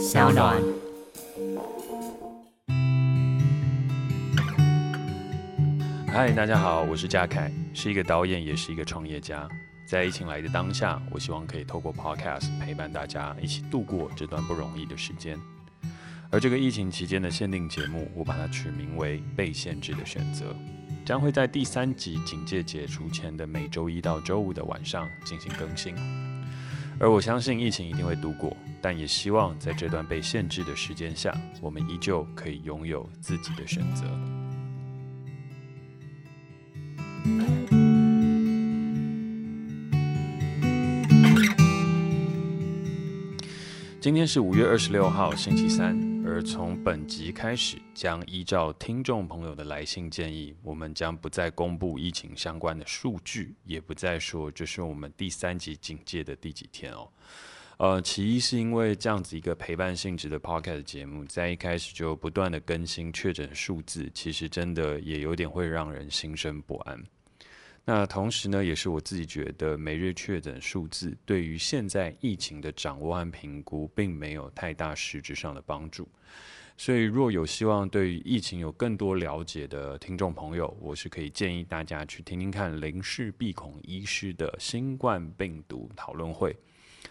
小暖。嗨，大家好，我是嘉凯，是一个导演，也是一个创业家。在疫情来的当下，我希望可以透过 Podcast 陪伴大家一起度过这段不容易的时间。而这个疫情期间的限定节目，我把它取名为《被限制的选择》，将会在第三集警戒解除前的每周一到周五的晚上进行更新。而我相信疫情一定会度过，但也希望在这段被限制的时间下，我们依旧可以拥有自己的选择。今天是五月二十六号，星期三。而从本集开始，将依照听众朋友的来信建议，我们将不再公布疫情相关的数据，也不再说这是我们第三级警戒的第几天哦。呃，其一是因为这样子一个陪伴性质的 podcast 节目，在一开始就不断的更新确诊数字，其实真的也有点会让人心生不安。那同时呢，也是我自己觉得每日确诊数字对于现在疫情的掌握和评估，并没有太大实质上的帮助。所以，若有希望对于疫情有更多了解的听众朋友，我是可以建议大家去听听看林氏璧孔医师的新冠病毒讨论会，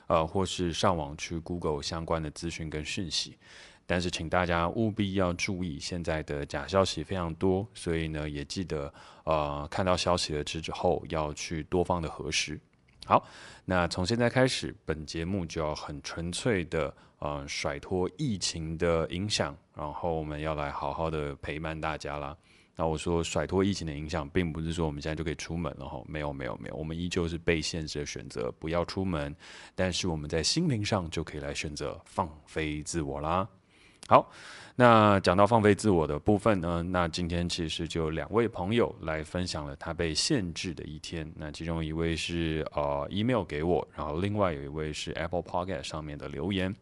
呃，或是上网去 Google 相关的资讯跟讯息。但是，请大家务必要注意，现在的假消息非常多，所以呢，也记得呃，看到消息了之后，要去多方的核实。好，那从现在开始，本节目就要很纯粹的呃，甩脱疫情的影响，然后我们要来好好的陪伴大家啦。那我说甩脱疫情的影响，并不是说我们现在就可以出门了哈，没有没有没有，我们依旧是被限制的选择，不要出门，但是我们在心灵上就可以来选择放飞自我啦。好，那讲到放飞自我的部分呢，那今天其实就两位朋友来分享了他被限制的一天。那其中一位是呃 email 给我，然后另外有一位是 Apple Podcast 上面的留言。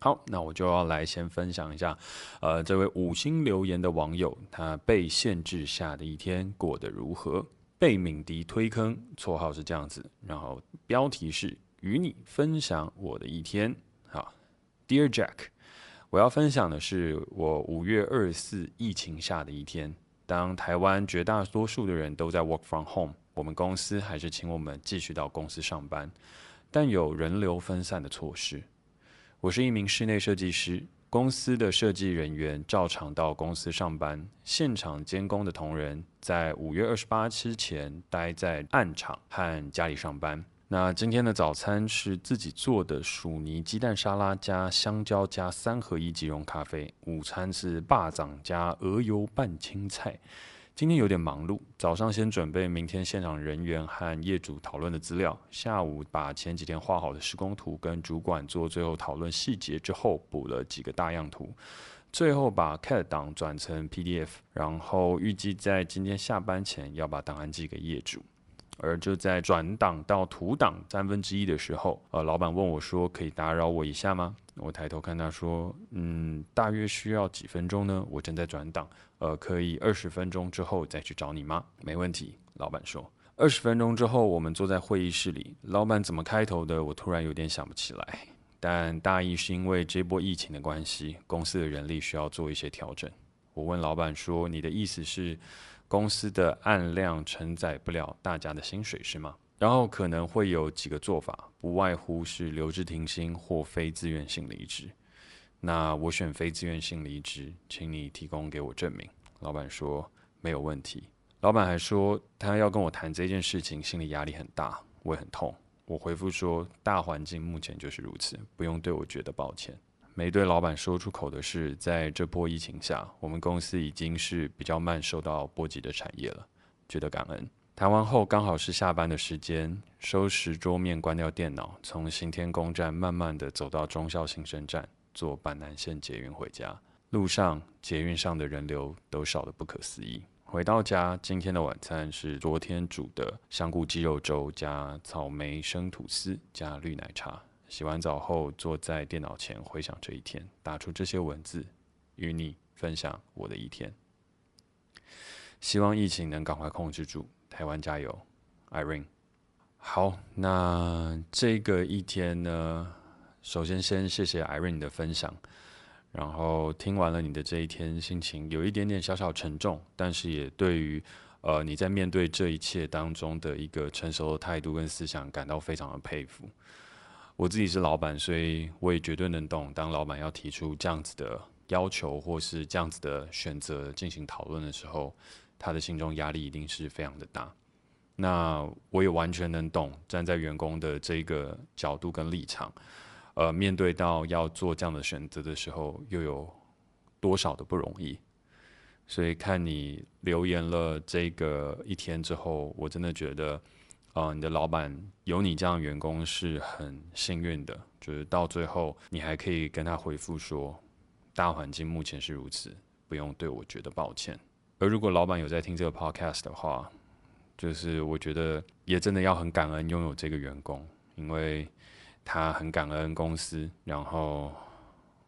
好，那我就要来先分享一下，呃，这位五星留言的网友他被限制下的一天过得如何？被敏迪推坑，绰号是这样子，然后标题是与你分享我的一天。好，Dear Jack。我要分享的是我五月二十四疫情下的一天。当台湾绝大多数的人都在 work from home，我们公司还是请我们继续到公司上班，但有人流分散的措施。我是一名室内设计师，公司的设计人员照常到公司上班，现场监工的同仁在五月二十八之前待在暗场和家里上班。那今天的早餐是自己做的薯泥鸡蛋沙拉加香蕉加三合一即溶咖啡。午餐是霸掌加鹅油拌青菜。今天有点忙碌，早上先准备明天现场人员和业主讨论的资料，下午把前几天画好的施工图跟主管做最后讨论细节之后，补了几个大样图，最后把 CAD 档转成 PDF，然后预计在今天下班前要把档案寄给业主。而就在转档到图档三分之一的时候，呃，老板问我说：“可以打扰我一下吗？”我抬头看他说：“嗯，大约需要几分钟呢？我正在转档，呃，可以二十分钟之后再去找你吗？”没问题，老板说。二十分钟之后，我们坐在会议室里，老板怎么开头的？我突然有点想不起来，但大意是因为这波疫情的关系，公司的人力需要做一些调整。我问老板说：“你的意思是？”公司的案量承载不了大家的薪水是吗？然后可能会有几个做法，不外乎是留职停薪或非自愿性离职。那我选非自愿性离职，请你提供给我证明。老板说没有问题。老板还说他要跟我谈这件事情，心里压力很大，我也很痛。我回复说大环境目前就是如此，不用对我觉得抱歉。没对老板说出口的是，在这波疫情下，我们公司已经是比较慢受到波及的产业了，觉得感恩。谈完后刚好是下班的时间，收拾桌面，关掉电脑，从行天宫站慢慢的走到忠孝新生站，坐板南线捷运回家。路上捷运上的人流都少得不可思议。回到家，今天的晚餐是昨天煮的香菇鸡肉粥加草莓生吐司加绿奶茶。洗完澡后，坐在电脑前回想这一天，打出这些文字，与你分享我的一天。希望疫情能赶快控制住，台湾加油，Irene。好，那这个一天呢，首先先谢谢 Irene 的分享，然后听完了你的这一天，心情有一点点小小沉重，但是也对于呃你在面对这一切当中的一个成熟的态度跟思想感到非常的佩服。我自己是老板，所以我也绝对能懂，当老板要提出这样子的要求或是这样子的选择进行讨论的时候，他的心中压力一定是非常的大。那我也完全能懂，站在员工的这个角度跟立场，呃，面对到要做这样的选择的时候，又有多少的不容易。所以看你留言了这个一天之后，我真的觉得。啊、呃，你的老板有你这样员工是很幸运的，就是到最后你还可以跟他回复说，大环境目前是如此，不用对我觉得抱歉。而如果老板有在听这个 podcast 的话，就是我觉得也真的要很感恩拥有这个员工，因为他很感恩公司，然后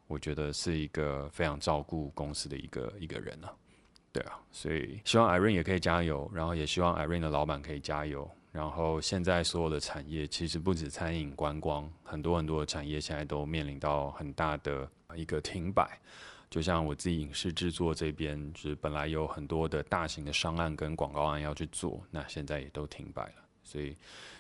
我觉得是一个非常照顾公司的一个一个人啊。对啊，所以希望 Irene 也可以加油，然后也希望 Irene 的老板可以加油。然后现在所有的产业其实不止餐饮观光，很多很多的产业现在都面临到很大的一个停摆。就像我自己影视制作这边，就是本来有很多的大型的商案跟广告案要去做，那现在也都停摆了。所以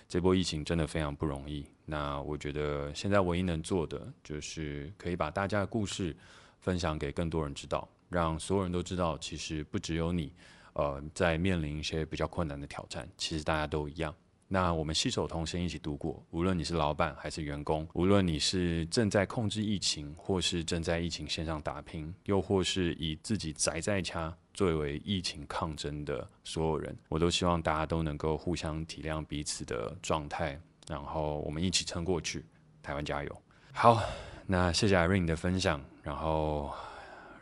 这波疫情真的非常不容易。那我觉得现在唯一能做的，就是可以把大家的故事分享给更多人知道，让所有人都知道，其实不只有你。呃，在面临一些比较困难的挑战，其实大家都一样。那我们携手同心一起度过。无论你是老板还是员工，无论你是正在控制疫情，或是正在疫情线上打拼，又或是以自己宅在家作为疫情抗争的所有人，我都希望大家都能够互相体谅彼此的状态，然后我们一起撑过去。台湾加油！好，那谢谢 Irene 的分享。然后，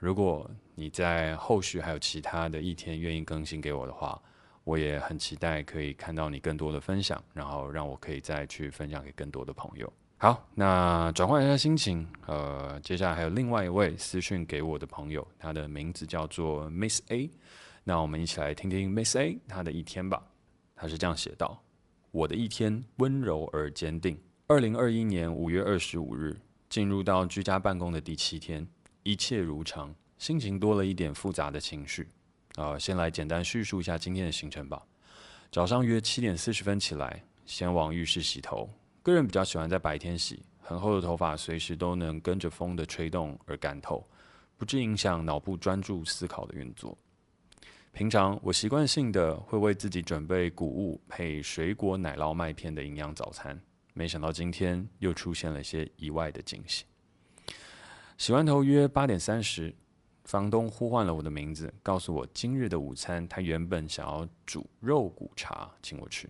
如果你在后续还有其他的一天愿意更新给我的话，我也很期待可以看到你更多的分享，然后让我可以再去分享给更多的朋友。好，那转换一下心情，呃，接下来还有另外一位私讯给我的朋友，他的名字叫做 Miss A，那我们一起来听听 Miss A 他的一天吧。他是这样写道：我的一天温柔而坚定。二零二一年五月二十五日，进入到居家办公的第七天，一切如常。心情多了一点复杂的情绪，呃，先来简单叙述一下今天的行程吧。早上约七点四十分起来，先往浴室洗头。个人比较喜欢在白天洗，很厚的头发随时都能跟着风的吹动而干透，不致影响脑部专注思考的运作。平常我习惯性的会为自己准备谷物配水果奶酪麦片的营养早餐，没想到今天又出现了一些意外的惊喜。洗完头约八点三十。房东呼唤了我的名字，告诉我今日的午餐他原本想要煮肉骨茶请我吃，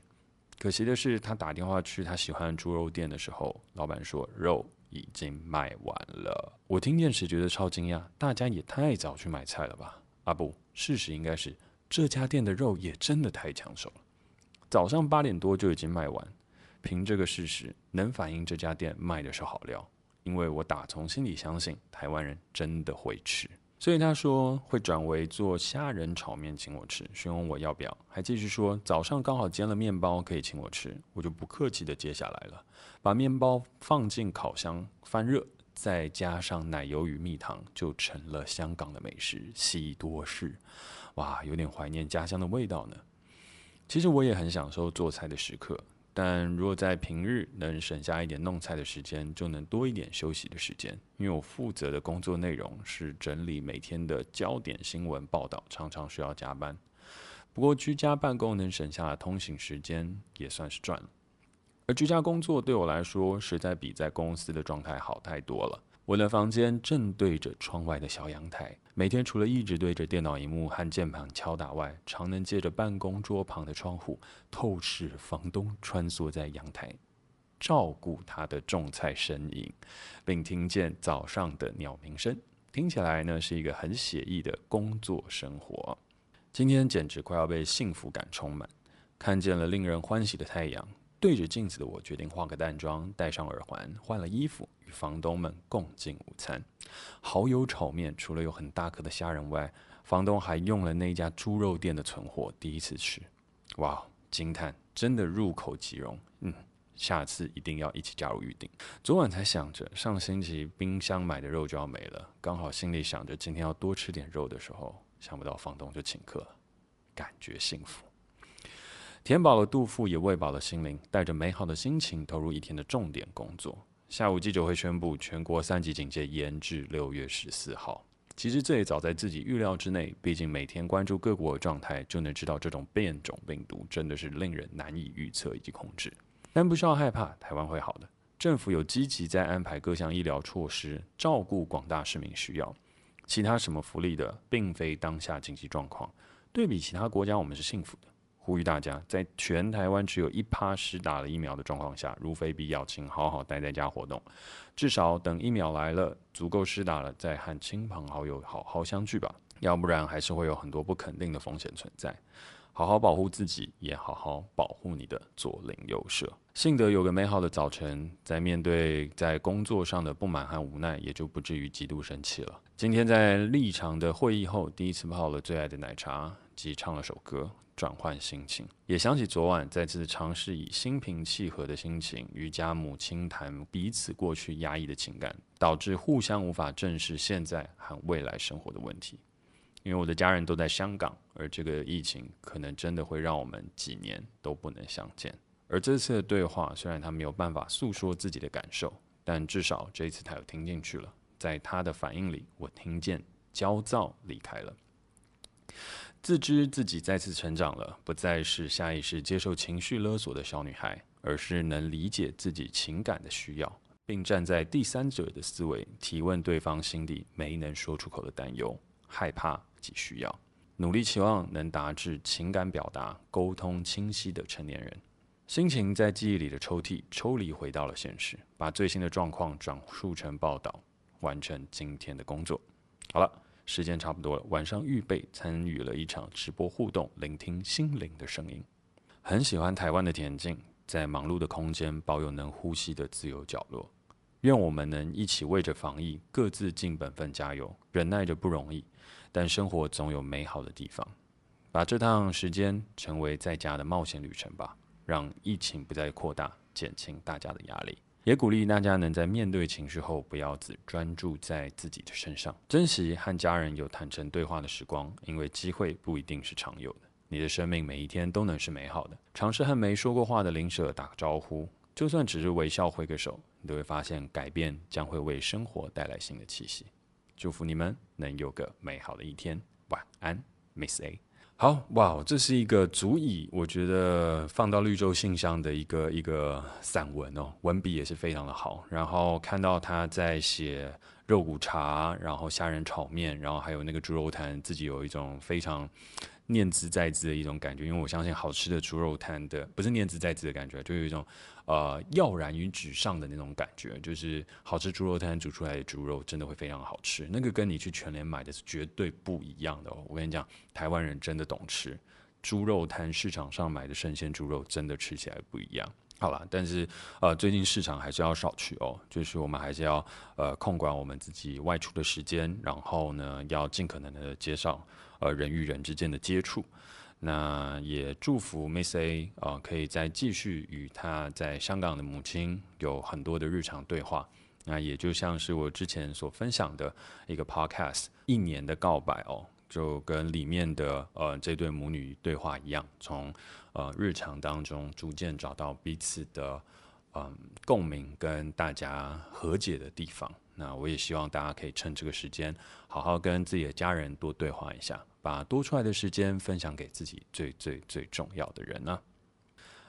可惜的是他打电话去他喜欢猪肉店的时候，老板说肉已经卖完了。我听见时觉得超惊讶，大家也太早去买菜了吧？啊不，事实应该是这家店的肉也真的太抢手了，早上八点多就已经卖完。凭这个事实能反映这家店卖的是好料，因为我打从心里相信台湾人真的会吃。所以他说会转为做虾仁炒面请我吃，询问我要不要，还继续说早上刚好煎了面包可以请我吃，我就不客气的接下来了，把面包放进烤箱翻热，再加上奶油与蜜糖，就成了香港的美食西多士。哇，有点怀念家乡的味道呢。其实我也很享受做菜的时刻。但如果在平日能省下一点弄菜的时间，就能多一点休息的时间。因为我负责的工作内容是整理每天的焦点新闻报道，常常需要加班。不过居家办公能省下的通行时间也算是赚了。而居家工作对我来说，实在比在公司的状态好太多了。我的房间正对着窗外的小阳台，每天除了一直对着电脑荧幕和键盘敲打外，常能借着办公桌旁的窗户透视房东穿梭在阳台，照顾他的种菜身影，并听见早上的鸟鸣声，听起来呢是一个很写意的工作生活。今天简直快要被幸福感充满，看见了令人欢喜的太阳。对着镜子的我决定化个淡妆，戴上耳环，换了衣服，与房东们共进午餐。蚝油炒面除了有很大颗的虾仁外，房东还用了那家猪肉店的存货，第一次吃，哇，惊叹，真的入口即溶。嗯，下次一定要一起加入预定。昨晚才想着上星期冰箱买的肉就要没了，刚好心里想着今天要多吃点肉的时候，想不到房东就请客了，感觉幸福。填饱了肚腹，也喂饱了心灵，带着美好的心情投入一天的重点工作。下午记者会宣布全国三级警戒延至六月十四号。其实这也早在自己预料之内，毕竟每天关注各国的状态，就能知道这种变种病毒真的是令人难以预测以及控制。但不需要害怕，台湾会好的。政府有积极在安排各项医疗措施，照顾广大市民需要。其他什么福利的，并非当下经济状况。对比其他国家，我们是幸福的。呼吁大家，在全台湾只有一趴施打了疫苗的状况下，如非必要，请好好待在家活动。至少等疫苗来了，足够施打了，再和亲朋好友好好相聚吧。要不然，还是会有很多不肯定的风险存在。好好保护自己，也好好保护你的左邻右舍。幸得有个美好的早晨，在面对在工作上的不满和无奈，也就不至于极度生气了。今天在立场的会议后，第一次泡了最爱的奶茶，及唱了首歌。转换心情，也想起昨晚再次尝试以心平气和的心情与家母亲谈彼此过去压抑的情感，导致互相无法正视现在和未来生活的问题。因为我的家人都在香港，而这个疫情可能真的会让我们几年都不能相见。而这次的对话，虽然他没有办法诉说自己的感受，但至少这一次他有听进去了。在他的反应里，我听见焦躁离开了。自知自己再次成长了，不再是下意识接受情绪勒索的小女孩，而是能理解自己情感的需要，并站在第三者的思维提问对方心底没能说出口的担忧、害怕及需要，努力期望能达至情感表达、沟通清晰的成年人。心情在记忆里的抽屉抽离，回到了现实，把最新的状况转述成报道，完成今天的工作。好了。时间差不多了，晚上预备参与了一场直播互动，聆听心灵的声音。很喜欢台湾的恬静，在忙碌的空间保有能呼吸的自由角落。愿我们能一起为着防疫，各自尽本分加油。忍耐着不容易，但生活总有美好的地方。把这趟时间成为在家的冒险旅程吧，让疫情不再扩大，减轻大家的压力。也鼓励大家能在面对情绪后，不要只专注在自己的身上，珍惜和家人有坦诚对话的时光，因为机会不一定是常有的。你的生命每一天都能是美好的。尝试和没说过话的邻舍打个招呼，就算只是微笑挥个手，你都会发现改变将会为生活带来新的气息。祝福你们能有个美好的一天。晚安，Miss A。好哇，这是一个足以我觉得放到绿洲信箱的一个一个散文哦，文笔也是非常的好。然后看到他在写肉骨茶，然后虾仁炒面，然后还有那个猪肉摊，自己有一种非常。念兹在兹的一种感觉，因为我相信好吃的猪肉摊的不是念兹在兹的感觉，就有一种呃跃然于纸上的那种感觉，就是好吃猪肉摊煮出来的猪肉真的会非常好吃，那个跟你去全联买的是绝对不一样的哦。我跟你讲，台湾人真的懂吃，猪肉摊市场上买的生鲜猪肉真的吃起来不一样。好了，但是呃最近市场还是要少去哦，就是我们还是要呃控管我们自己外出的时间，然后呢要尽可能的减少。呃，人与人之间的接触，那也祝福 Miss A 啊、呃，可以再继续与她在香港的母亲有很多的日常对话。那也就像是我之前所分享的一个 Podcast《一年的告白》哦，就跟里面的呃这对母女对话一样，从呃日常当中逐渐找到彼此的嗯、共鸣，跟大家和解的地方。那我也希望大家可以趁这个时间，好好跟自己的家人多对话一下，把多出来的时间分享给自己最最最重要的人呢、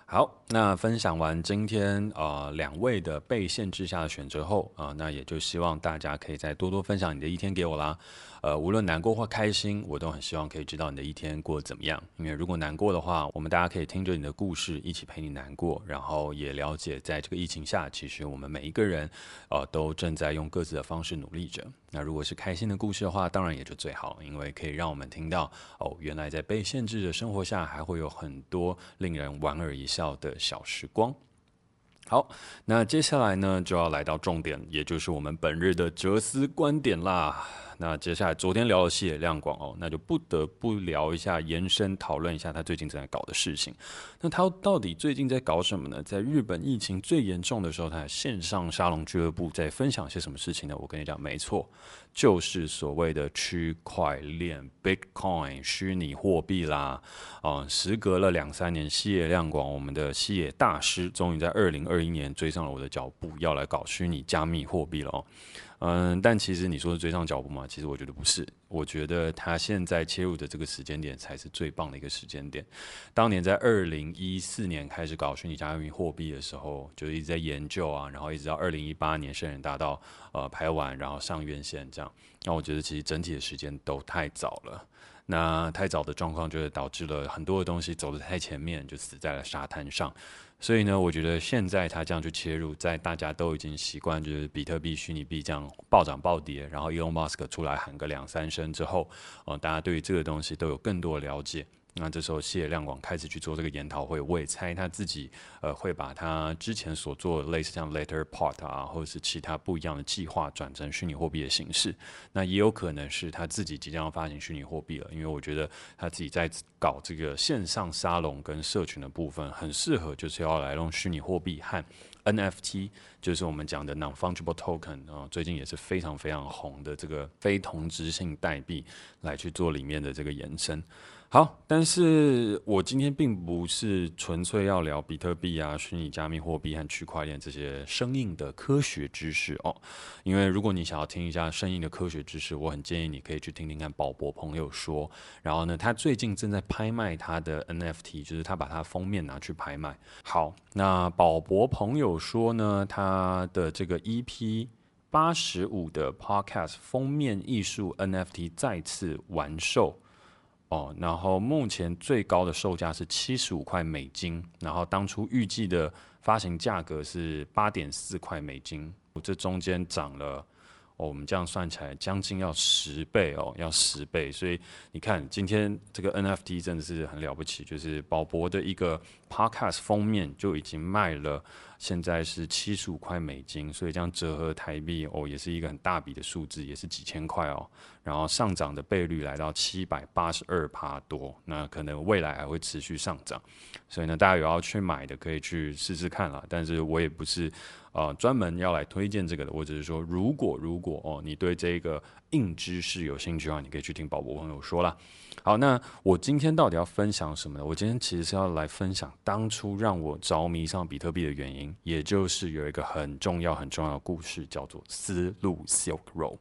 好，那分享完今天呃两位的被限制下的选择后啊、那也就希望大家可以再多多分享你的一天给我啦。呃，无论难过或开心，我都很希望可以知道你的一天过得怎么样。因为如果难过的话，我们大家可以听着你的故事，一起陪你难过，然后也了解在这个疫情下，其实我们每一个人，呃，都正在用各自的方式努力着。那如果是开心的故事的话，当然也就最好，因为可以让我们听到哦，原来在被限制的生活下，还会有很多令人莞尔一笑的小时光。好，那接下来呢，就要来到重点，也就是我们本日的哲思观点啦。那接下来昨天聊了细野亮广哦，那就不得不聊一下，延伸讨论一下他最近正在搞的事情。那他到底最近在搞什么呢？在日本疫情最严重的时候，他线上沙龙俱乐部在分享些什么事情呢？我跟你讲，没错，就是所谓的区块链 （Bitcoin） 虚拟货币啦。啊、嗯，时隔了两三年，细野亮广，我们的细野大师，终于在二零二一年追上了我的脚步，要来搞虚拟加密货币了哦。嗯，但其实你说是追上脚步吗？其实我觉得不是。我觉得他现在切入的这个时间点才是最棒的一个时间点。当年在二零一四年开始搞虚拟加密货币的时候，就一直在研究啊，然后一直到二零一八年圣人大道呃拍完，然后上院线这样。那我觉得其实整体的时间都太早了。那太早的状况就是导致了很多的东西走得太前面，就死在了沙滩上。所以呢，我觉得现在他这样去切入，在大家都已经习惯就是比特币、虚拟币这样暴涨暴跌，然后 Elon Musk 出来喊个两三声之后，呃，大家对于这个东西都有更多的了解。那这时候，谢亮广开始去做这个研讨会，我也猜他自己呃会把他之前所做的类似像 Letterport 啊，或者是其他不一样的计划转成虚拟货币的形式。那也有可能是他自己即将要发行虚拟货币了，因为我觉得他自己在搞这个线上沙龙跟社群的部分，很适合就是要来用虚拟货币和 NFT，就是我们讲的 Non-Fungible Token 啊、最近也是非常非常红的这个非同质性代币来去做里面的这个延伸。好，但是我今天并不是纯粹要聊比特币啊、虚拟加密货币和区块链这些生硬的科学知识哦。因为如果你想要听一下生硬的科学知识，我很建议你可以去听听看宝博朋友说。然后呢，他最近正在拍卖他的 NFT，就是他把他封面拿去拍卖。好，那宝博朋友说呢，他的这个 EP 八十五的 Podcast 封面艺术 NFT 再次完售。哦，然后目前最高的售价是七十五块美金，然后当初预计的发行价格是八点四块美金，这中间涨了。哦，我们这样算起来将近要十倍哦，要十倍。所以你看，今天这个 NFT 真的是很了不起，就是宝博的一个 Podcast 封面就已经卖了，现在是七十五块美金，所以这样折合台币哦，也是一个很大笔的数字，也是几千块哦。然后上涨的倍率来到七百八十二趴多，那可能未来还会持续上涨。所以呢，大家有要去买的可以去试试看啦。但是我也不是。呃，专门要来推荐这个的，我只是说，如果如果哦，你对这个硬知识有兴趣的话，你可以去听宝博朋友说啦。好，那我今天到底要分享什么呢？我今天其实是要来分享当初让我着迷上比特币的原因，也就是有一个很重要很重要的故事，叫做丝路 （Silk Road）。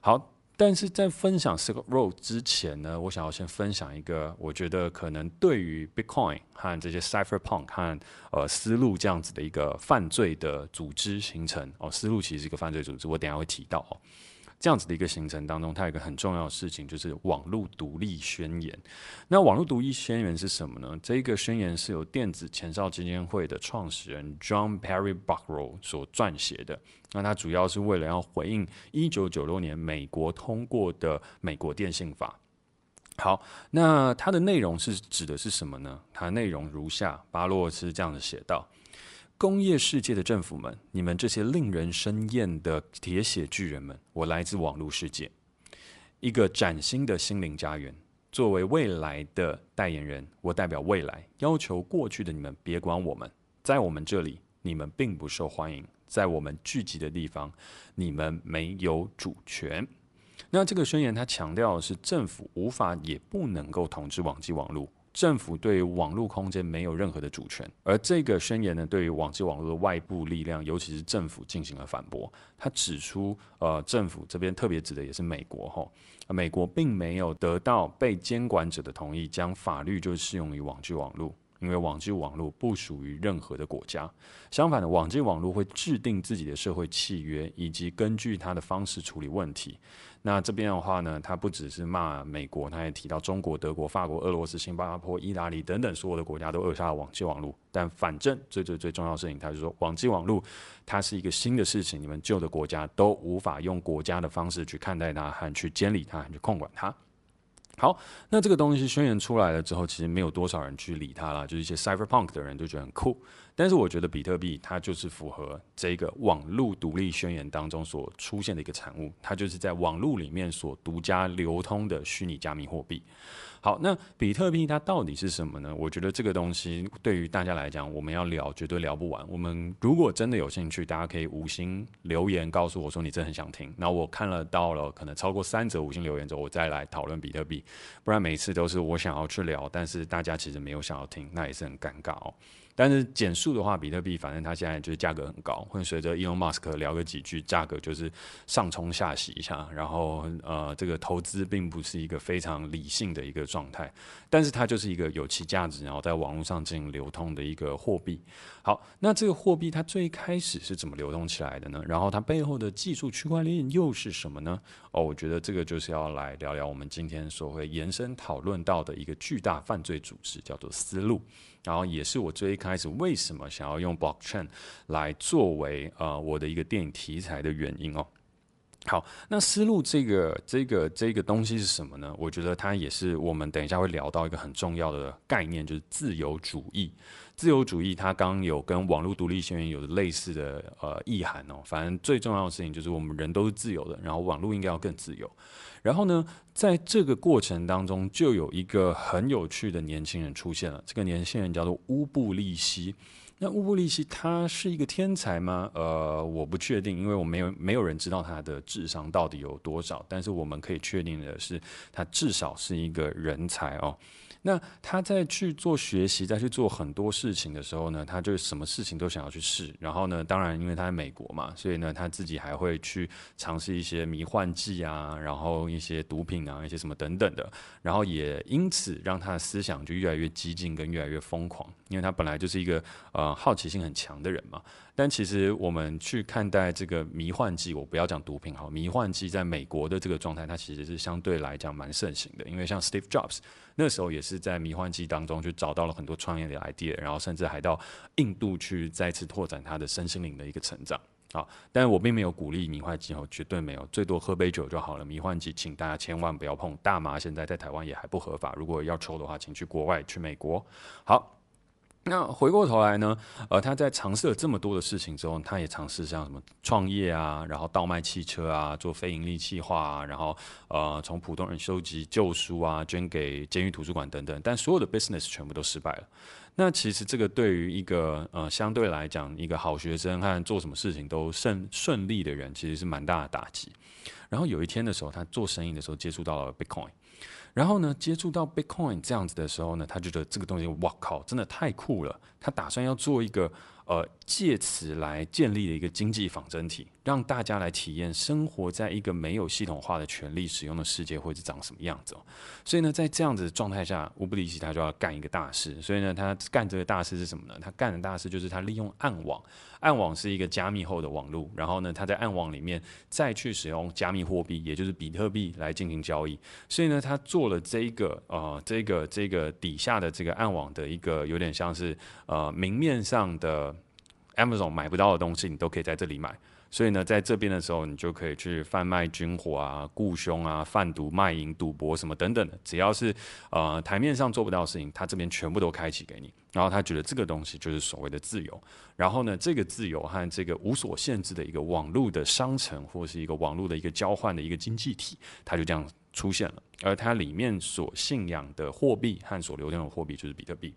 好。但是在分享 Silk Road 之前呢，我想要先分享一个，我觉得可能对于 Bitcoin 和这些 Cypherpunk 和呃丝路这样子的一个犯罪的组织形成哦，丝路其实是一个犯罪组织，我等下会提到哦。这样子的一个行程当中，它有一个很重要的事情，就是网络独立宣言。那网络独立宣言是什么呢？这一个宣言是由电子前哨基金会的创始人 John Perry Buckrow 所撰写的。那它主要是为了要回应一九九六年美国通过的美国电信法。好，那它的内容是指的是什么呢？它内容如下：巴洛是这样子写道。工业世界的政府们，你们这些令人生厌的铁血巨人们，我来自网络世界，一个崭新的心灵家园。作为未来的代言人，我代表未来，要求过去的你们别管我们。在我们这里，你们并不受欢迎；在我们聚集的地方，你们没有主权。那这个宣言，它强调的是政府无法也不能够统治网际网络。政府对网络空间没有任何的主权，而这个宣言呢，对于网际网络的外部力量，尤其是政府进行了反驳。他指出，呃，政府这边特别指的也是美国，吼，美国并没有得到被监管者的同意，将法律就适用于网际网络。因为网际网络不属于任何的国家，相反的，网际网络会制定自己的社会契约，以及根据它的方式处理问题。那这边的话呢，他不只是骂美国，他也提到中国、德国、法国、俄罗斯、新加坡、意大利等等所有的国家都扼杀了网际网络。但反正最最最重要的事情，他就说网际网络它是一个新的事情，你们旧的国家都无法用国家的方式去看待它，和去监理它，和去控管它。好，那这个东西宣言出来了之后，其实没有多少人去理它了，就是一些 cyberpunk 的人就觉得很酷。但是我觉得比特币它就是符合这个网络独立宣言当中所出现的一个产物，它就是在网络里面所独家流通的虚拟加密货币。好，那比特币它到底是什么呢？我觉得这个东西对于大家来讲，我们要聊绝对聊不完。我们如果真的有兴趣，大家可以五星留言告诉我说你真的很想听。那我看了到了可能超过三则五星留言之后，我再来讨论比特币。不然每次都是我想要去聊，但是大家其实没有想要听，那也是很尴尬哦。但是减速的话，比特币反正它现在就是价格很高，会随着 Elon Musk 聊个几句，价格就是上冲下洗一下。然后呃，这个投资并不是一个非常理性的一个状态，但是它就是一个有其价值，然后在网络上进行流通的一个货币。好，那这个货币它最开始是怎么流动起来的呢？然后它背后的技术区块链又是什么呢？哦，我觉得这个就是要来聊聊我们今天所会延伸讨论到的一个巨大犯罪组织，叫做思路。然后也是我最一开始为什么想要用 blockchain 来作为呃我的一个电影题材的原因哦。好，那思路这个这个这个东西是什么呢？我觉得它也是我们等一下会聊到一个很重要的概念，就是自由主义。自由主义它刚有跟网络独立宣言有类似的呃意涵哦。反正最重要的事情就是我们人都是自由的，然后网络应该要更自由。然后呢，在这个过程当中，就有一个很有趣的年轻人出现了。这个年轻人叫做乌布利希。那乌布利希他是一个天才吗？呃，我不确定，因为我没有没有人知道他的智商到底有多少。但是我们可以确定的是，他至少是一个人才哦。那他在去做学习，在去做很多事情的时候呢，他就什么事情都想要去试。然后呢，当然因为他在美国嘛，所以呢，他自己还会去尝试一些迷幻剂啊，然后一些毒品啊，一些什么等等的。然后也因此让他的思想就越来越激进，跟越来越疯狂。因为他本来就是一个呃好奇心很强的人嘛。但其实我们去看待这个迷幻剂，我不要讲毒品哈，迷幻剂在美国的这个状态，它其实是相对来讲蛮盛行的。因为像 Steve Jobs。那时候也是在迷幻剂当中去找到了很多创业的 idea，然后甚至还到印度去再次拓展他的身心灵的一个成长。好，但是我并没有鼓励迷幻剂哦，绝对没有，最多喝杯酒就好了。迷幻剂，请大家千万不要碰。大麻现在在台湾也还不合法，如果要抽的话，请去国外，去美国。好。那回过头来呢，呃，他在尝试了这么多的事情之后，他也尝试像什么创业啊，然后倒卖汽车啊，做非营利企划啊，然后呃，从普通人收集旧书啊，捐给监狱图书馆等等，但所有的 business 全部都失败了。那其实这个对于一个呃相对来讲一个好学生和做什么事情都顺顺利的人，其实是蛮大的打击。然后有一天的时候，他做生意的时候接触到了 Bitcoin。然后呢，接触到 Bitcoin 这样子的时候呢，他觉得这个东西，哇靠，真的太酷了。他打算要做一个呃，借此来建立的一个经济仿真体，让大家来体验生活在一个没有系统化的权力使用的世界会是长什么样子哦。所以呢，在这样子的状态下，乌布利希他就要干一个大事。所以呢，他干这个大事是什么呢？他干的大事就是他利用暗网。暗网是一个加密后的网络，然后呢，他在暗网里面再去使用加密货币，也就是比特币来进行交易。所以呢，他做了这一个呃，这个这个底下的这个暗网的一个有点像是呃明面上的 Amazon 买不到的东西，你都可以在这里买。所以呢，在这边的时候，你就可以去贩卖军火啊、雇凶啊、贩毒、卖淫、赌博什么等等的，只要是呃台面上做不到的事情，他这边全部都开启给你。然后他觉得这个东西就是所谓的自由。然后呢，这个自由和这个无所限制的一个网络的商城，或是一个网络的一个交换的一个经济体，它就这样出现了。而它里面所信仰的货币和所流通的货币就是比特币。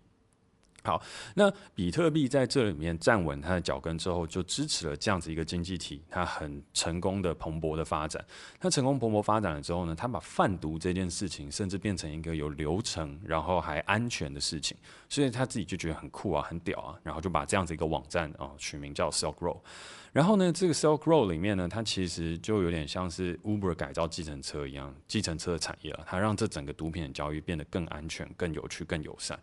好，那比特币在这里面站稳它的脚跟之后，就支持了这样子一个经济体，它很成功的蓬勃的发展。它成功蓬勃发展了之后呢，他把贩毒这件事情，甚至变成一个有流程，然后还安全的事情，所以他自己就觉得很酷啊，很屌啊，然后就把这样子一个网站啊取名叫 Silk Road。然后呢，这个 Silk Road 里面呢，它其实就有点像是 Uber 改造计程车一样，计程车的产业了。它让这整个毒品的交易变得更安全、更有趣、更友善。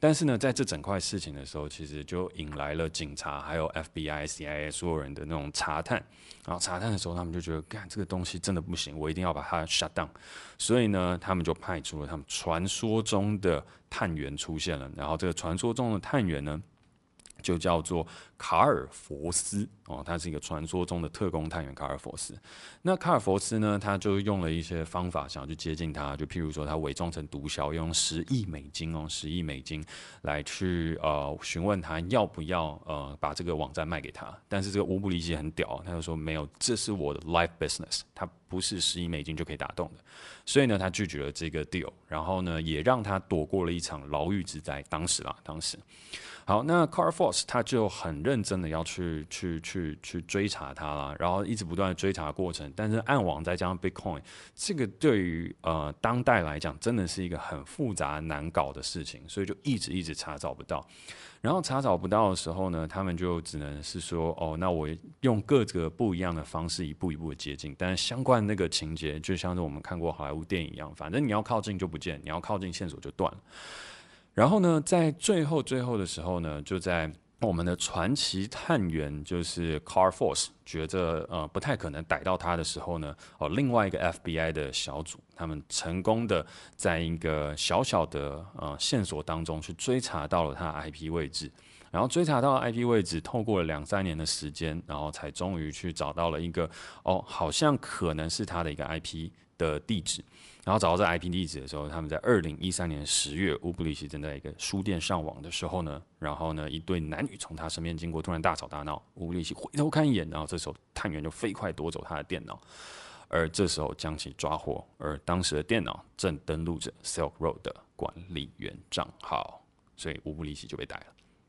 但是呢，在这整块事情的时候，其实就引来了警察、还有 FBI、CIA 所有人的那种查探。然后查探的时候，他们就觉得，干这个东西真的不行，我一定要把它 shut down。所以呢，他们就派出了他们传说中的探员出现了。然后这个传说中的探员呢，就叫做卡尔佛斯哦，他是一个传说中的特工探员卡尔佛斯。那卡尔佛斯呢，他就用了一些方法想要去接近他，就譬如说他伪装成毒枭，用十亿美金哦，十亿美金来去呃询问他要不要呃把这个网站卖给他。但是这个乌布里奇很屌，他就说没有，这是我的 life business，他不是十亿美金就可以打动的。所以呢，他拒绝了这个 deal，然后呢，也让他躲过了一场牢狱之灾。当时啦，当时。好，那 Car Force 他就很认真的要去去去去追查他啦，然后一直不断的追查过程，但是暗网再加上 Bitcoin，这个对于呃当代来讲真的是一个很复杂难搞的事情，所以就一直一直查找不到，然后查找不到的时候呢，他们就只能是说，哦，那我用各个不一样的方式一步一步的接近，但是相关那个情节就像是我们看过好莱坞电影一样，反正你要靠近就不见，你要靠近线索就断了。然后呢，在最后最后的时候呢，就在我们的传奇探员就是 Car Force 觉得呃不太可能逮到他的时候呢，哦，另外一个 FBI 的小组，他们成功的在一个小小的呃线索当中去追查到了他的 IP 位置，然后追查到 IP 位置，透过了两三年的时间，然后才终于去找到了一个哦，好像可能是他的一个 IP 的地址。然后找到这 IP 地址的时候，他们在二零一三年十月，乌布利希正在一个书店上网的时候呢，然后呢，一对男女从他身边经过，突然大吵大闹。乌布利希回头看一眼，然后这时候探员就飞快夺走他的电脑，而这时候将其抓获。而当时的电脑正登录着 Silk Road 的管理员账号，所以乌布利希就被逮了。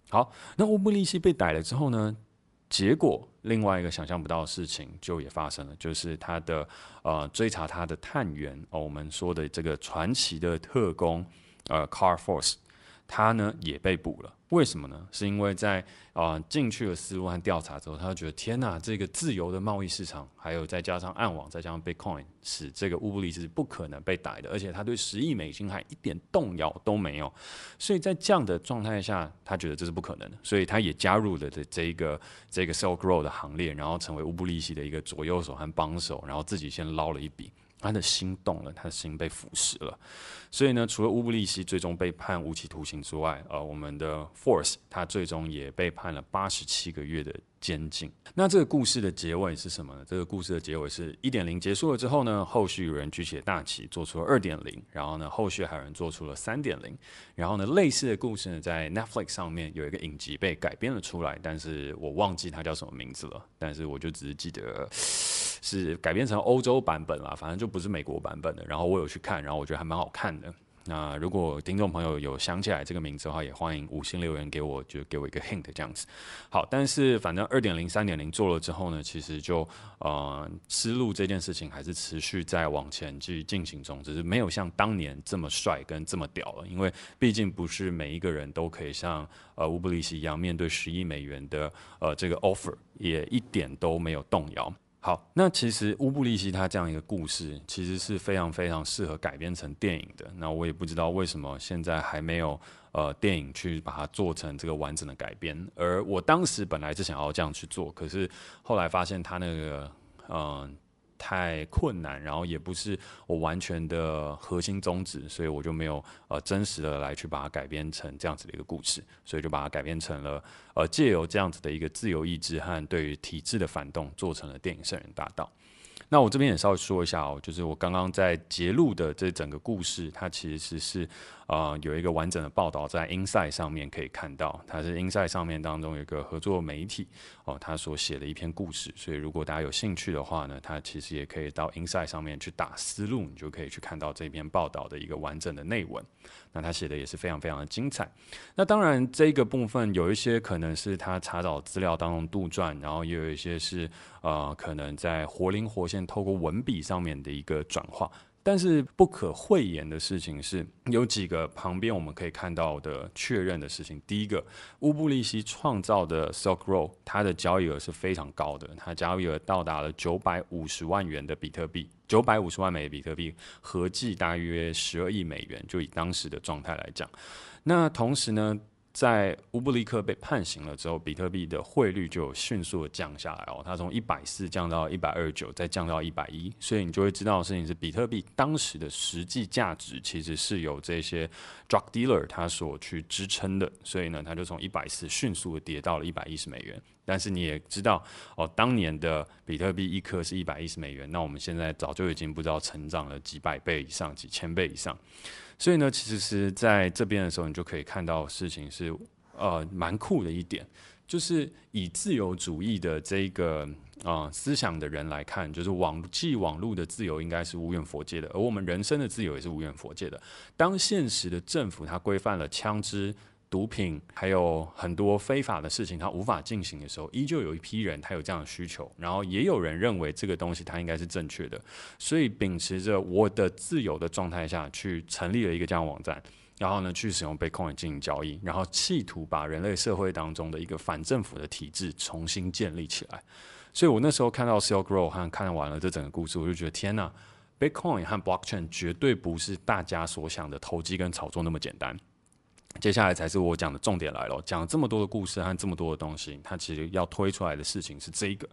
好，那乌布利希被逮了之后呢？结果，另外一个想象不到的事情就也发生了，就是他的呃追查他的探员哦，我们说的这个传奇的特工呃，Car Force 他呢也被捕了。为什么呢？是因为在啊进去了丝路和调查之后，他就觉得天哪，这个自由的贸易市场，还有再加上暗网，再加上 Bitcoin，使这个乌布利希是不可能被逮的，而且他对十亿美金还一点动摇都没有。所以在这样的状态下，他觉得这是不可能的，所以他也加入了这这一个这个 s e l l Grow 的行列，然后成为乌布利希的一个左右手和帮手，然后自己先捞了一笔。他的心动了，他的心被腐蚀了，所以呢，除了乌布利希最终被判无期徒刑之外，呃，我们的 Force 他最终也被判了八十七个月的监禁。那这个故事的结尾是什么呢？这个故事的结尾是一点零结束了之后呢，后续有人举起了大旗，做出了二点零，然后呢，后续还有人做出了三点零，然后呢，类似的故事呢，在 Netflix 上面有一个影集被改编了出来，但是我忘记它叫什么名字了，但是我就只是记得。是改编成欧洲版本啦，反正就不是美国版本的。然后我有去看，然后我觉得还蛮好看的。那如果听众朋友有想起来这个名字的话，也欢迎五星留言给我，就给我一个 hint 这样子。好，但是反正二点零、三点零做了之后呢，其实就呃，思路这件事情还是持续在往前去进行中，只是没有像当年这么帅跟这么屌了。因为毕竟不是每一个人都可以像呃乌布利希一样面对十亿美元的呃这个 offer，也一点都没有动摇。好，那其实乌布利希他这样一个故事，其实是非常非常适合改编成电影的。那我也不知道为什么现在还没有呃电影去把它做成这个完整的改编。而我当时本来是想要这样去做，可是后来发现他那个嗯。太困难，然后也不是我完全的核心宗旨，所以我就没有呃真实的来去把它改编成这样子的一个故事，所以就把它改编成了呃借由这样子的一个自由意志和对于体制的反动，做成了电影《圣人大盗》。那我这边也稍微说一下哦，就是我刚刚在节录的这整个故事，它其实是。啊、有一个完整的报道在 Inside 上面可以看到，它是 Inside 上面当中有一个合作媒体哦，他所写的一篇故事。所以如果大家有兴趣的话呢，他其实也可以到 Inside 上面去打思路，你就可以去看到这篇报道的一个完整的内文。那他写的也是非常非常的精彩。那当然这个部分有一些可能是他查找资料当中杜撰，然后也有一些是呃可能在活灵活现透过文笔上面的一个转化。但是不可讳言的事情是，有几个旁边我们可以看到的确认的事情。第一个，乌布利希创造的 Silk Road，它的交易额是非常高的，它交易额到达了九百五十万元的比特币，九百五十万枚比特币，合计大约十二亿美元。就以当时的状态来讲，那同时呢，在乌布利克被判刑了之后，比特币的汇率就迅速的降下来哦，它从一百四降到一百二十九，再降到一百一，所以你就会知道的事情是，比特币当时的实际价值其实是由这些 drug dealer 他所去支撑的，所以呢，它就从一百四迅速的跌到了一百一十美元。但是你也知道哦，当年的比特币一颗是一百一十美元，那我们现在早就已经不知道成长了几百倍以上、几千倍以上。所以呢，其实是在这边的时候，你就可以看到事情是呃蛮酷的一点，就是以自由主义的这个啊、呃、思想的人来看，就是网际网络的自由应该是无远佛界的，而我们人生的自由也是无远佛界的。当现实的政府它规范了枪支。毒品还有很多非法的事情，它无法进行的时候，依旧有一批人他有这样的需求，然后也有人认为这个东西它应该是正确的，所以秉持着我的自由的状态下去成立了一个这样网站，然后呢去使用 Bitcoin 进行交易，然后企图把人类社会当中的一个反政府的体制重新建立起来。所以我那时候看到 Silk Road 和看完了这整个故事，我就觉得天哪，Bitcoin 和 Blockchain 绝对不是大家所想的投机跟炒作那么简单。接下来才是我讲的重点来了。讲了这么多的故事和这么多的东西，它其实要推出来的事情是这一个：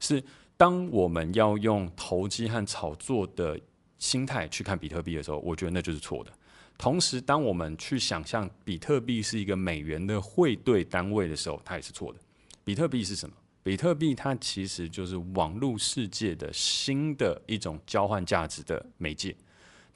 是当我们要用投机和炒作的心态去看比特币的时候，我觉得那就是错的。同时，当我们去想象比特币是一个美元的汇兑单位的时候，它也是错的。比特币是什么？比特币它其实就是网络世界的新的一种交换价值的媒介。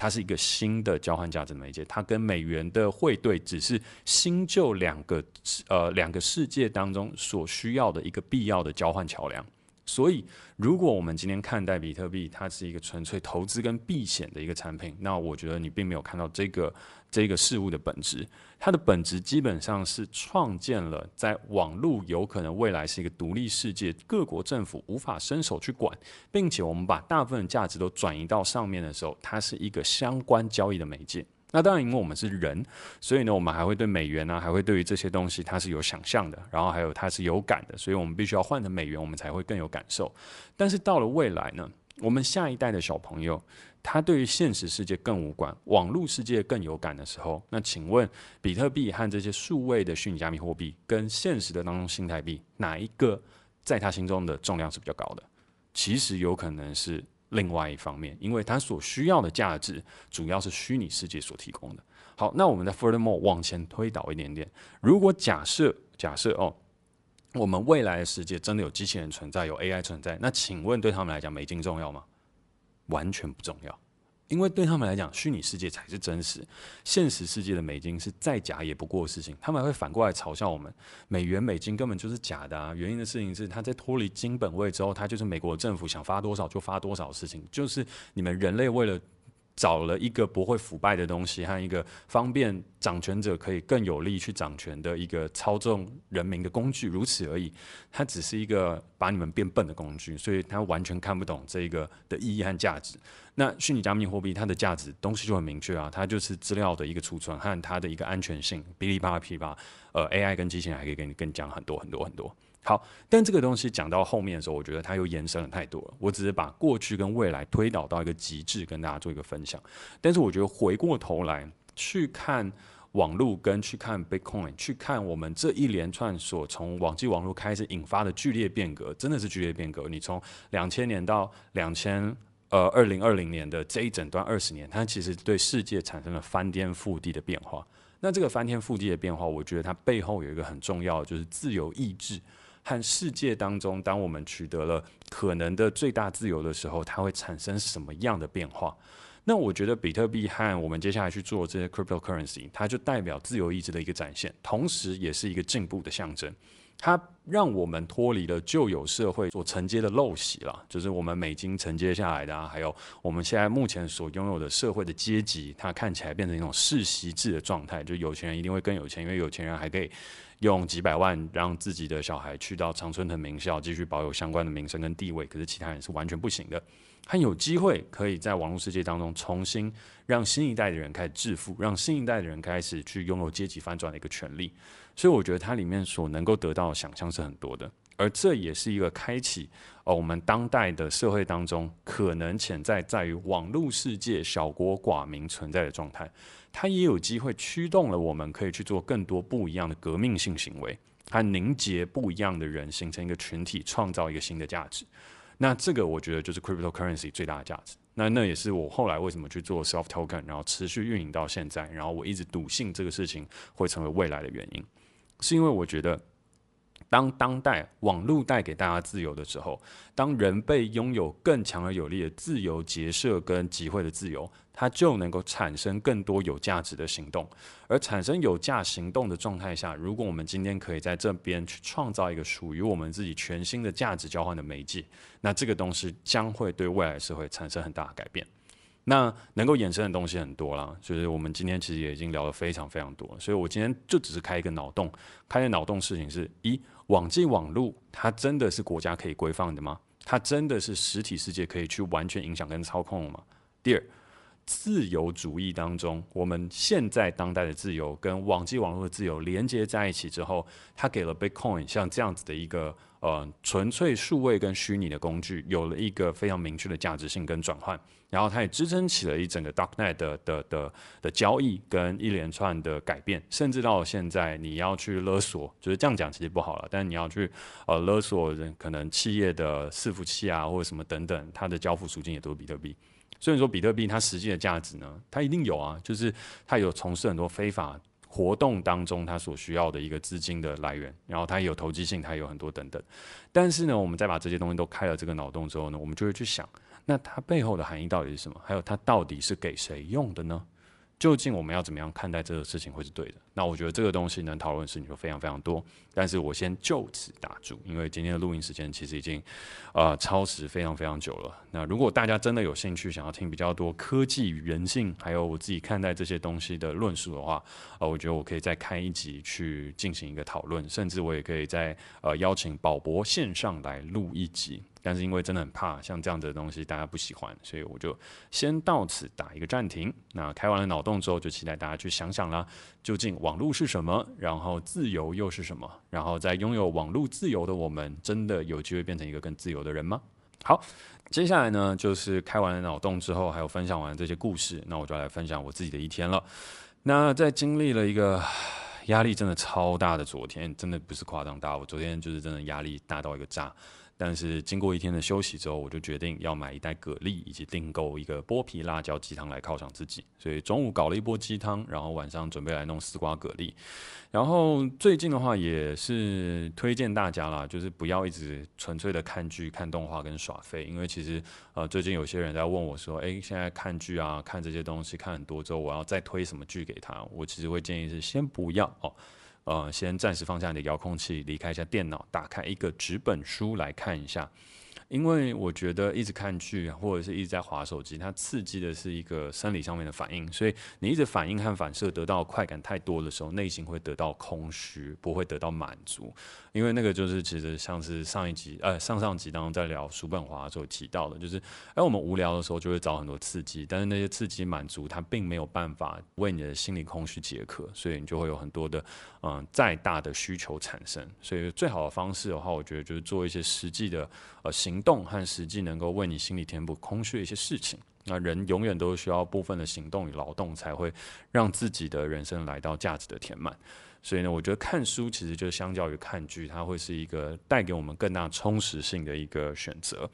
它是一个新的交换价值媒介，它跟美元的汇兑只是新旧两个呃两个世界当中所需要的一个必要的交换桥梁。所以，如果我们今天看待比特币，它是一个纯粹投资跟避险的一个产品，那我觉得你并没有看到这个这个事物的本质。它的本质基本上是创建了在网络有可能未来是一个独立世界，各国政府无法伸手去管，并且我们把大部分价值都转移到上面的时候，它是一个相关交易的媒介。那当然，因为我们是人，所以呢，我们还会对美元啊，还会对于这些东西它是有想象的，然后还有它是有感的，所以我们必须要换成美元，我们才会更有感受。但是到了未来呢，我们下一代的小朋友，他对于现实世界更无关，网络世界更有感的时候，那请问，比特币和这些数位的虚拟加密货币跟现实的当中新台币，哪一个在他心中的重量是比较高的？其实有可能是。另外一方面，因为它所需要的价值主要是虚拟世界所提供的。好，那我们再 furthermore 往前推导一点点，如果假设假设哦，我们未来的世界真的有机器人存在，有 AI 存在，那请问对他们来讲，美金重要吗？完全不重要。因为对他们来讲，虚拟世界才是真实，现实世界的美金是再假也不过的事情。他们还会反过来嘲笑我们，美元、美金根本就是假的啊！原因的事情是，它在脱离金本位之后，它就是美国政府想发多少就发多少事情，就是你们人类为了。找了一个不会腐败的东西和一个方便掌权者可以更有力去掌权的一个操纵人民的工具，如此而已。它只是一个把你们变笨的工具，所以他完全看不懂这个的意义和价值。那虚拟加密货币它的价值东西就很明确啊，它就是资料的一个储存和它的一个安全性，哔哩吧啦噼啪，呃，AI 跟机器人还可以跟你跟你讲很多很多很多。好，但这个东西讲到后面的时候，我觉得它又延伸了太多了。我只是把过去跟未来推导到一个极致，跟大家做一个分享。但是我觉得回过头来去看网络，跟去看 Bitcoin，去看我们这一连串所从网际网络开始引发的剧烈变革，真的是剧烈变革。你从两千年到两千呃二零二零年的这一整段二十年，它其实对世界产生了翻天覆地的变化。那这个翻天覆地的变化，我觉得它背后有一个很重要的，就是自由意志。和世界当中，当我们取得了可能的最大自由的时候，它会产生什么样的变化？那我觉得比特币和我们接下来去做这些 cryptocurrency，它就代表自由意志的一个展现，同时也是一个进步的象征。它让我们脱离了旧有社会所承接的陋习了，就是我们美金承接下来的啊，还有我们现在目前所拥有的社会的阶级，它看起来变成一种世袭制的状态，就有钱人一定会更有钱，因为有钱人还可以。用几百万让自己的小孩去到常春藤名校，继续保有相关的名声跟地位，可是其他人是完全不行的。他有机会可以在网络世界当中重新让新一代的人开始致富，让新一代的人开始去拥有阶级翻转的一个权利。所以我觉得它里面所能够得到的想象是很多的。而这也是一个开启呃我们当代的社会当中可能潜在在于网络世界小国寡民存在的状态，它也有机会驱动了我们可以去做更多不一样的革命性行为，它凝结不一样的人形成一个群体，创造一个新的价值。那这个我觉得就是 cryptocurrency 最大的价值。那那也是我后来为什么去做 self token，然后持续运营到现在，然后我一直笃信这个事情会成为未来的原因，是因为我觉得，当当代网络带给大家自由的时候，当人被拥有更强而有力的自由结社跟集会的自由。它就能够产生更多有价值的行动，而产生有价行动的状态下，如果我们今天可以在这边去创造一个属于我们自己全新的价值交换的媒介，那这个东西将会对未来社会产生很大的改变。那能够衍生的东西很多啦，就是我们今天其实也已经聊了非常非常多，所以我今天就只是开一个脑洞，开的脑洞事情是：一，网际网络它真的是国家可以规范的吗？它真的是实体世界可以去完全影响跟操控的吗？第二。自由主义当中，我们现在当代的自由跟网际网络的自由连接在一起之后，它给了 Bitcoin 像这样子的一个呃纯粹数位跟虚拟的工具，有了一个非常明确的价值性跟转换，然后它也支撑起了一整个 Darknet 的的的的交易跟一连串的改变，甚至到现在你要去勒索，就是这样讲其实不好了，但是你要去呃勒索人可能企业的伺服器啊或者什么等等，它的交付赎金也都是比特币。所以说，比特币它实际的价值呢，它一定有啊，就是它有从事很多非法活动当中它所需要的一个资金的来源，然后它有投机性，它有很多等等。但是呢，我们再把这些东西都开了这个脑洞之后呢，我们就会去想，那它背后的含义到底是什么？还有它到底是给谁用的呢？究竟我们要怎么样看待这个事情会是对的？那我觉得这个东西能讨论的事情就非常非常多。但是我先就此打住，因为今天的录音时间其实已经呃超时非常非常久了。那如果大家真的有兴趣想要听比较多科技与人性，还有我自己看待这些东西的论述的话，呃，我觉得我可以再开一集去进行一个讨论，甚至我也可以在呃邀请宝博线上来录一集。但是因为真的很怕像这样的东西大家不喜欢，所以我就先到此打一个暂停。那开完了脑洞之后，就期待大家去想想啦，究竟网络是什么？然后自由又是什么？然后在拥有网络自由的我们，真的有机会变成一个更自由的人吗？好，接下来呢，就是开完脑洞之后，还有分享完这些故事，那我就来分享我自己的一天了。那在经历了一个压力真的超大的昨天，真的不是夸张大，我昨天就是真的压力大到一个炸。但是经过一天的休息之后，我就决定要买一袋蛤蜊，以及订购一个剥皮辣椒鸡汤来犒赏自己。所以中午搞了一波鸡汤，然后晚上准备来弄丝瓜蛤蜊。然后最近的话也是推荐大家啦，就是不要一直纯粹的看剧、看动画跟耍废，因为其实呃最近有些人在问我说，哎，现在看剧啊、看这些东西看很多之后，我要再推什么剧给他？我其实会建议是先不要哦。呃，先暂时放下你的遥控器，离开一下电脑，打开一个纸本书来看一下。因为我觉得一直看剧或者是一直在滑手机，它刺激的是一个生理上面的反应，所以你一直反应和反射得到快感太多的时候，内心会得到空虚，不会得到满足。因为那个就是其实像是上一集呃上上集当中在聊叔本华的时候提到的，就是哎我们无聊的时候就会找很多刺激，但是那些刺激满足它并没有办法为你的心理空虚解渴，所以你就会有很多的嗯、再大的需求产生。所以最好的方式的话，我觉得就是做一些实际的呃行动和实际能够为你心里填补空虚的一些事情。那人永远都需要部分的行动与劳动，才会让自己的人生来到价值的填满。所以呢，我觉得看书其实就相较于看剧，它会是一个带给我们更大充实性的一个选择。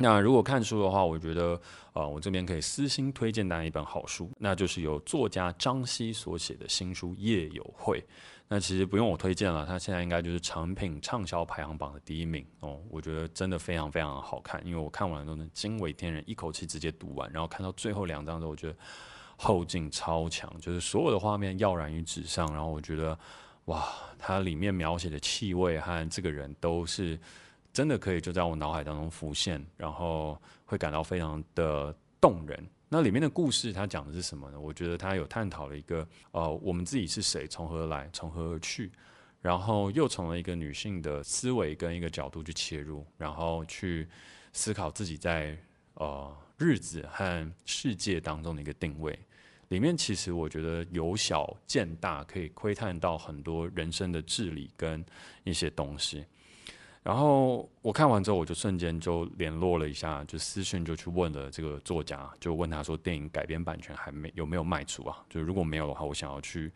那如果看书的话，我觉得呃，我这边可以私心推荐大家一本好书，那就是由作家张希所写的新书《夜有会》。那其实不用我推荐了，它现在应该就是诚品畅销排行榜的第一名哦。我觉得真的非常非常好看，因为我看完了都能惊为天人，一口气直接读完。然后看到最后两章之后，我觉得后劲超强，就是所有的画面跃然于纸上。然后我觉得哇，它里面描写的气味和这个人都是真的可以就在我脑海当中浮现，然后会感到非常的动人。那里面的故事，它讲的是什么呢？我觉得它有探讨了一个，呃，我们自己是谁，从何而来，从何而去，然后又从了一个女性的思维跟一个角度去切入，然后去思考自己在呃日子和世界当中的一个定位。里面其实我觉得由小见大，可以窥探到很多人生的智理跟一些东西。然后我看完之后，我就瞬间就联络了一下，就私讯就去问了这个作家，就问他说，电影改编版权还没有没有卖出啊？就如果没有的话，我想要去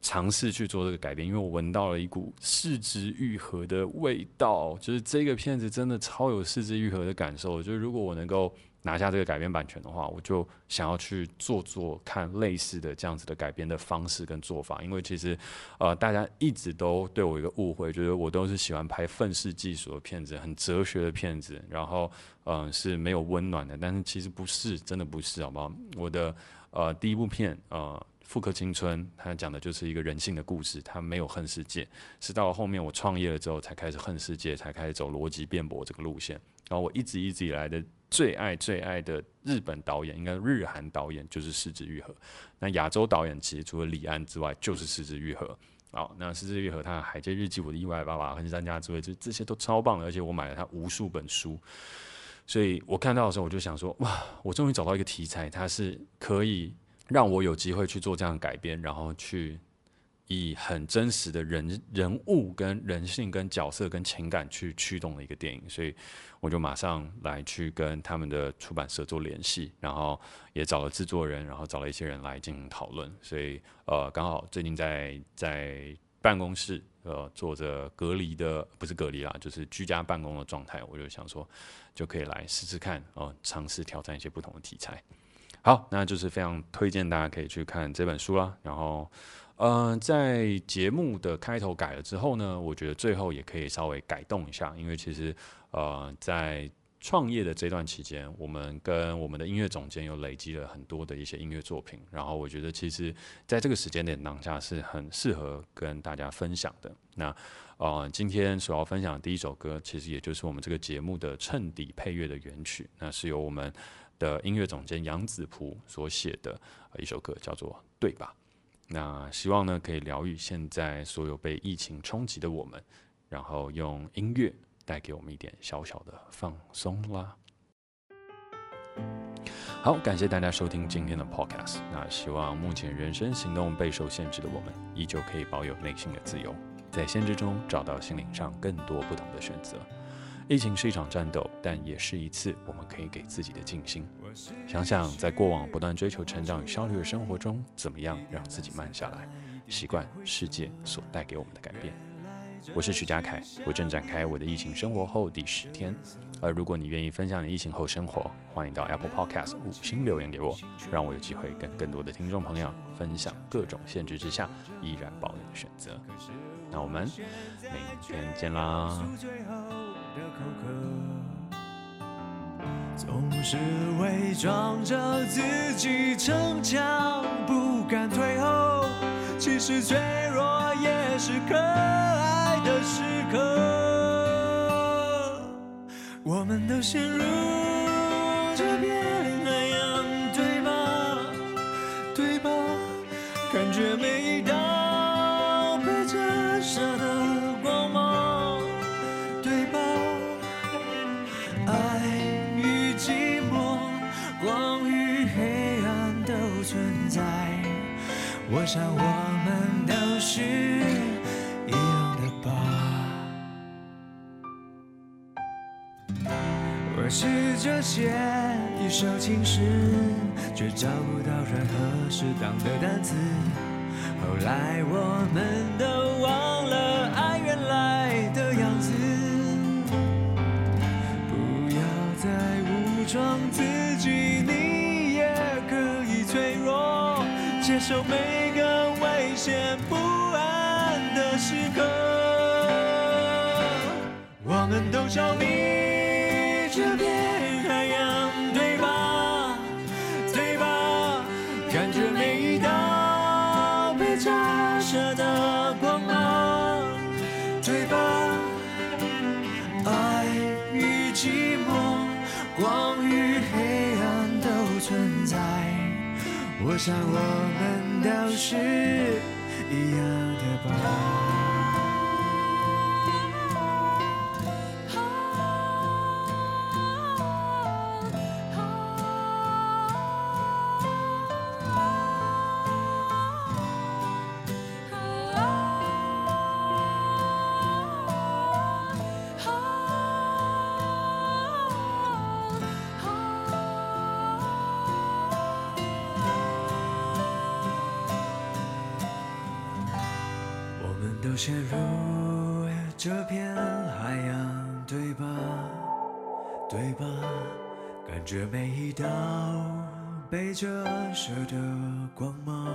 尝试去做这个改编，因为我闻到了一股四肢愈合的味道，就是这个片子真的超有四肢愈合的感受，就是如果我能够。拿下这个改编版权的话，我就想要去做做看类似的这样子的改编的方式跟做法，因为其实，呃，大家一直都对我一个误会，觉得我都是喜欢拍愤世嫉俗的片子，很哲学的片子，然后，嗯、是没有温暖的，但是其实不是，真的不是，好不好？我的呃第一部片，呃，《复刻青春》，它讲的就是一个人性的故事，它没有恨世界，是到后面我创业了之后，才开始恨世界，才开始走逻辑辩驳这个路线，然后我一直一直以来的。最爱最爱的日本导演，应该日韩导演就是是枝裕和。那亚洲导演其实除了李安之外，就是是枝裕和。好，那是枝裕和他的《海街日记》、我的意外爸爸、横山家之味，这这些都超棒的，而且我买了他无数本书。所以我看到的时候，我就想说，哇，我终于找到一个题材，它是可以让我有机会去做这样改编，然后去。以很真实的人人物跟人性跟角色跟情感去驱动的一个电影，所以我就马上来去跟他们的出版社做联系，然后也找了制作人，然后找了一些人来进行讨论。所以呃，刚好最近在在办公室呃做着隔离的，不是隔离啦，就是居家办公的状态，我就想说就可以来试试看哦，尝试挑战一些不同的题材。好，那就是非常推荐大家可以去看这本书啦，然后。嗯、呃，在节目的开头改了之后呢，我觉得最后也可以稍微改动一下，因为其实呃，在创业的这段期间，我们跟我们的音乐总监有累积了很多的一些音乐作品，然后我觉得其实在这个时间点当下是很适合跟大家分享的。那呃，今天所要分享的第一首歌，其实也就是我们这个节目的衬底配乐的原曲，那是由我们的音乐总监杨子璞所写的一首歌，叫做《对吧》。那希望呢，可以疗愈现在所有被疫情冲击的我们，然后用音乐带给我们一点小小的放松啦。好，感谢大家收听今天的 Podcast。那希望目前人生行动备受限制的我们，依旧可以保有内心的自由，在限制中找到心灵上更多不同的选择。疫情是一场战斗，但也是一次我们可以给自己的静心。想想在过往不断追求成长与效率的生活中，怎么样让自己慢下来，习惯世界所带给我们的改变。我是徐佳凯，我正展开我的疫情生活后第十天。而如果你愿意分享你疫情后生活，欢迎到 Apple Podcast 五星留言给我，让我有机会跟更多的听众朋友分享各种限制之下依然保留的选择。那我们明天见啦！的口渴，总是伪装着自己逞强，不敢退后。其实脆弱也是可爱的时刻。我们都陷入这片海洋，对吧？对吧？感觉没我想我们都是一样的吧。我试着写一首情诗，却找不到任何适当的单词。后来我们都忘了爱原来的样子。不要再武装自己，你也可以脆弱，接受每。危险不安的时刻，我们都着迷这片海洋，对吧？对吧？感觉每一道被折射的光芒，对吧？爱与寂寞，光与黑暗都存在。我想我们都是。一样的吧。陷入这片海洋，对吧？对吧？感觉每一道被折射的光芒，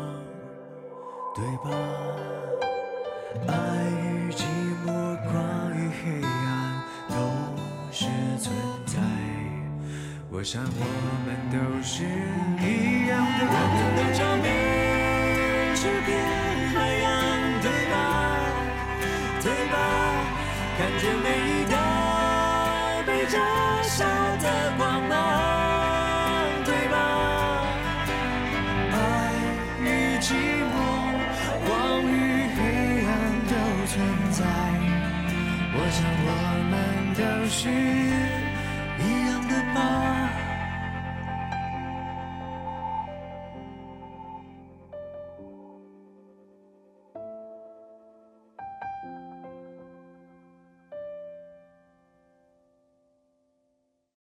对吧？爱与寂寞，光与黑暗，同时存在。我想我们都是一样的。我们的照亮这片海洋，对吧？对吧？看见每一道被折射的光芒，对吧？爱与寂寞，光与黑暗都存在。我想我们都是一样的吧。